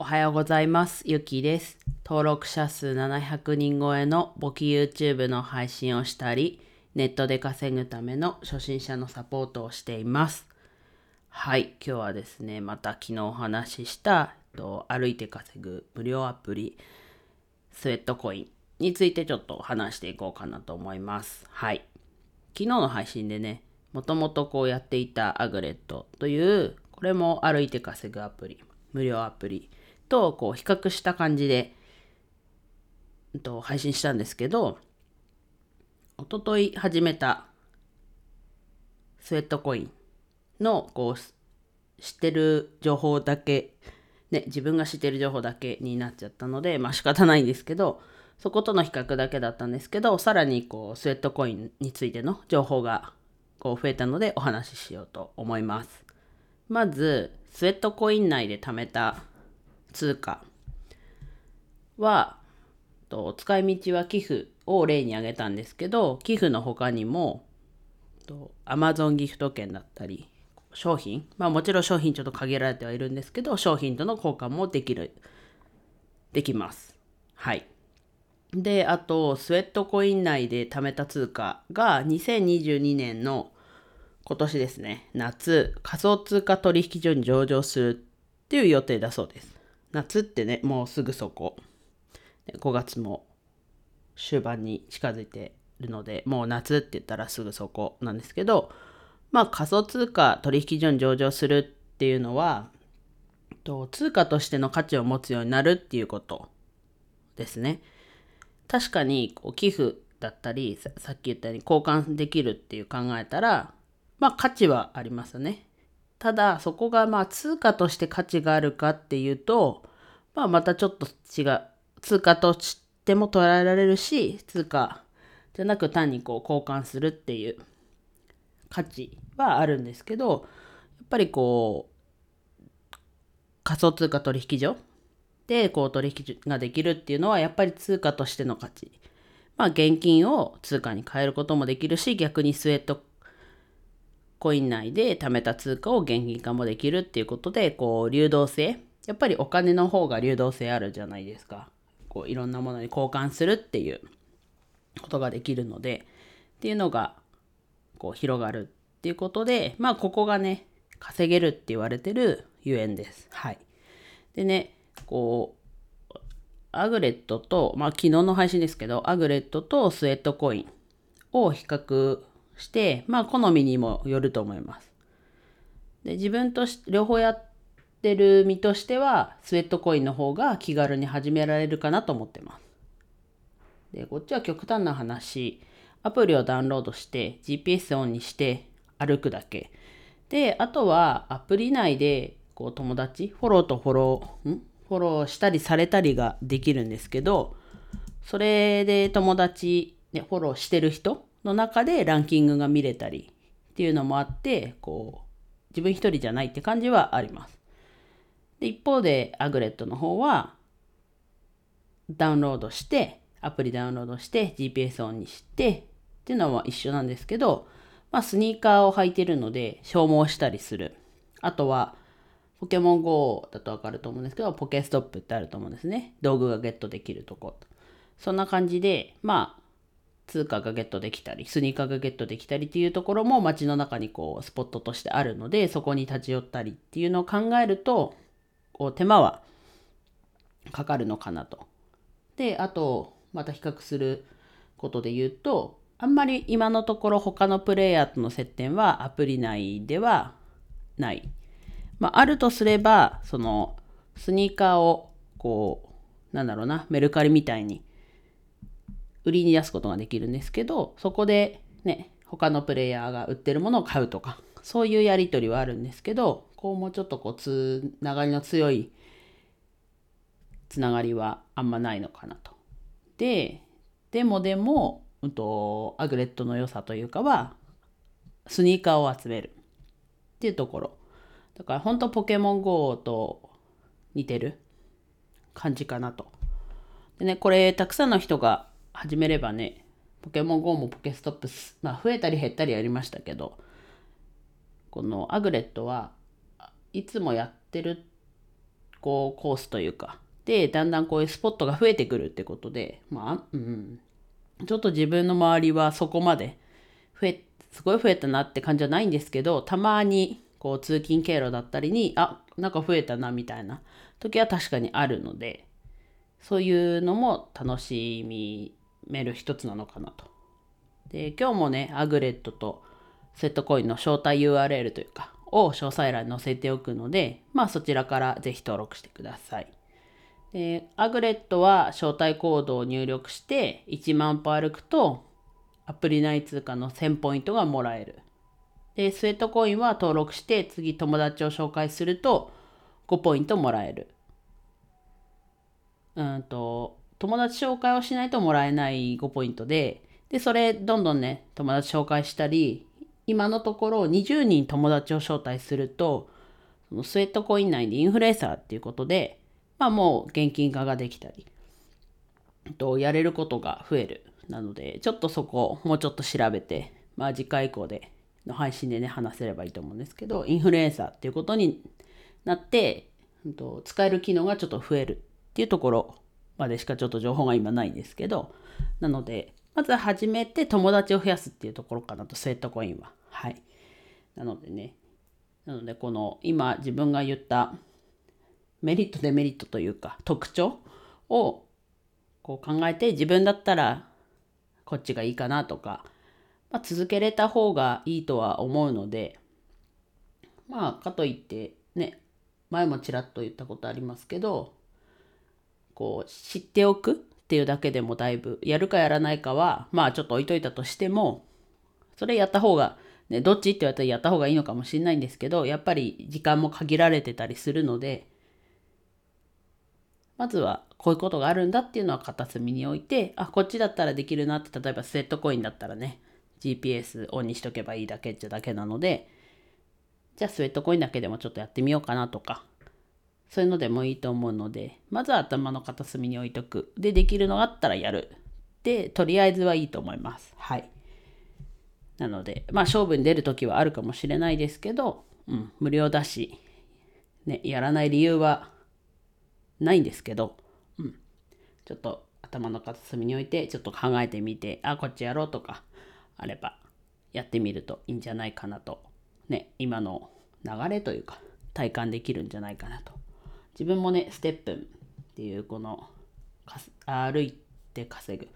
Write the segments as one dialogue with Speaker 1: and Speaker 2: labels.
Speaker 1: おはようございます。ゆきです。登録者数700人超えの簿記 YouTube の配信をしたり、ネットで稼ぐための初心者のサポートをしています。はい、今日はですね、また昨日お話しした、と歩いて稼ぐ無料アプリ、スウェットコインについてちょっと話していこうかなと思います。はい。昨日の配信でね、もともとこうやっていたアグレットという、これも歩いて稼ぐアプリ、無料アプリとこう比較した感じで、うんと配信したんですけど、おととい始めたスウェットコインのこう知ってる情報だけ、ね、自分が知ってる情報だけになっちゃったので、まあ仕方ないんですけど、そことの比較だけだったんですけど、さらにこうスウェットコインについての情報がこう増えたのでお話ししようと思います。まず、スウェットコイン内で貯めた通貨は、と使い道は寄付を例に挙げたんですけど、寄付の他にも、と Amazon ギフト券だったり、商品、まあもちろん商品ちょっと限られてはいるんですけど、商品との交換もできる、できます。はい。で、あと、スウェットコイン内で貯めた通貨が2022年の今年ですね、夏、仮想通貨取引所に上場するっていう予定だそうです。夏ってね、もうすぐそこ。5月も終盤に近づいてるので、もう夏って言ったらすぐそこなんですけど、まあ仮想通貨取引所に上場するっていうのは、と通貨としての価値を持つようになるっていうことですね。確かにこう寄付だったりさっき言ったように交換できるっていう考えたらまあ価値はありますね。ただそこがまあ通貨として価値があるかっていうと、まあ、またちょっと違う通貨としても捉えられるし通貨じゃなく単にこう交換するっていう価値はあるんですけどやっぱりこう仮想通貨取引所でこう取引ができるっていうのはやっぱり通貨としての価値。まあ現金を通貨に変えることもできるし逆にスウェットコイン内で貯めた通貨を現金化もできるっていうことでこう流動性やっぱりお金の方が流動性あるじゃないですか。こういろんなものに交換するっていうことができるのでっていうのがこう広がるっていうことでまあここがね稼げるって言われてるゆえんです。はい。でねこうアグレットとまあ昨日の配信ですけどアグレットとスウェットコインを比較してまあ好みにもよると思います。で自分とし両方やってる身としてはスウェットコインの方が気軽に始められるかなと思ってます。でこっちは極端な話アプリをダウンロードして GPS オンにして歩くだけであとはアプリ内でこう友達フォローとフォローん？フォローしたりされたりができるんですけどそれで友達、ね、フォローしてる人の中でランキングが見れたりっていうのもあってこう自分一人じゃないって感じはあります。で一方でアグレットの方はダウンロードしてアプリダウンロードして GPS オンにしてっていうのは一緒なんですけど、まあ、スニーカーを履いてるので消耗したりする。あとはポケモン GO だとわかると思うんですけどポケストップってあると思うんですね。道具がゲットできるとこ。そんな感じでまあ通貨がゲットできたりスニーカーがゲットできたりっていうところも街の中にこうスポットとしてあるのでそこに立ち寄ったりっていうのを考えるとこう手間はかかるのかなと。であとまた比較することで言うとあんまり今のところ他のプレイヤーとの接点はアプリ内ではない。まあ、あるとすればそのスニーカーをこうなんだろうなメルカリみたいに売りに出すことができるんですけどそこでね他のプレイヤーが売ってるものを買うとかそういうやり取りはあるんですけどこうもうちょっとこうつながりの強いつながりはあんまないのかなと。ででもでも、うんと、アグレットの良さというかはスニーカーを集めるっていうところだから本当ポケモン GO と似てる感じかなと。でねこれたくさんの人が始めればねポケモン GO もポケストップス、まあ、増えたり減ったりありましたけどこのアグレットはいつもやってるこうコースというかでだんだんこういうスポットが増えてくるってことでまあうんちょっと自分の周りはそこまで増えすごい増えたなって感じはないんですけどたまにこう通勤経路だったりにあなんか増えたなみたいな時は確かにあるのでそういうのも楽しみめる一つなのかなと。で今日もねアグレットとセットコインの招待 URL というかを詳細欄に載せておくのでまあそちらからぜひ登録してください。でアグレットは招待コードを入力して1万歩歩くとアプリ内通貨の1000ポイントがもらえる。で、スウェットコインは登録して次友達を紹介すると5ポイントもらえる。うんと、友達紹介をしないともらえない5ポイントで、で、それどんどんね、友達紹介したり、今のところ20人友達を招待すると、そのスウェットコイン内でインフルエンサーっていうことで、まあもう現金化ができたり、とやれることが増える。なので、ちょっとそこをもうちょっと調べて、まあ次回以降での配信でね、話せればいいと思うんですけど、インフルエンサーっていうことになって、使える機能がちょっと増えるっていうところまでしかちょっと情報が今ないですけど、なので、まずは初めて友達を増やすっていうところかなと、スウェットコインは。はい。なのでね、なのでこの今自分が言ったメリットデメリットというか特徴をこう考えて自分だったらこっちがいいかなとか、まあ、続けれた方がいいとは思うのでまあかといってね前もちらっと言ったことありますけどこう知っておくっていうだけでもだいぶやるかやらないかはまあちょっと置いといたとしてもそれやった方がねどっちって言われたらやった方がいいのかもしれないんですけどやっぱり時間も限られてたりするのでまずはこういうことがあるんだっていうのは片隅に置いて、あ、こっちだったらできるなって、例えばスウェットコインだったらね、GPS オンにしとけばいいだけっちゃだけなので、じゃあスウェットコインだけでもちょっとやってみようかなとか、そういうのでもいいと思うので、まずは頭の片隅に置いとく。で、できるのがあったらやる。で、とりあえずはいいと思います。はい。なので、まあ勝負に出るときはあるかもしれないですけど、うん、無料だし、ね、やらない理由はないんですけど、うん、ちょっと頭の片隅に置いてちょっと考えてみてあこっちやろうとかあればやってみるといいんじゃないかなとね今の流れというか体感できるんじゃないかなと自分もねステップンっていうこの歩いて稼ぐ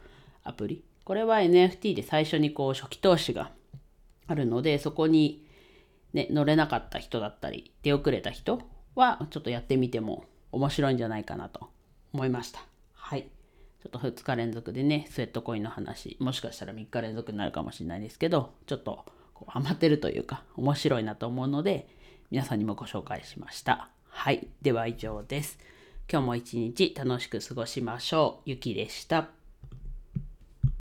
Speaker 1: アプリこれは NFT で最初にこう初期投資があるのでそこに、ね、乗れなかった人だったり出遅れた人はちょっとやってみても面白いんじゃないかなと思いました。はい。ちょっと2日連続でね、スウェットコインの話、もしかしたら3日連続になるかもしれないですけど、ちょっとこうハマってるというか、面白いなと思うので、皆さんにもご紹介しました。はい。では以上です。今日も一日楽しく過ごしましょう。ゆきでした。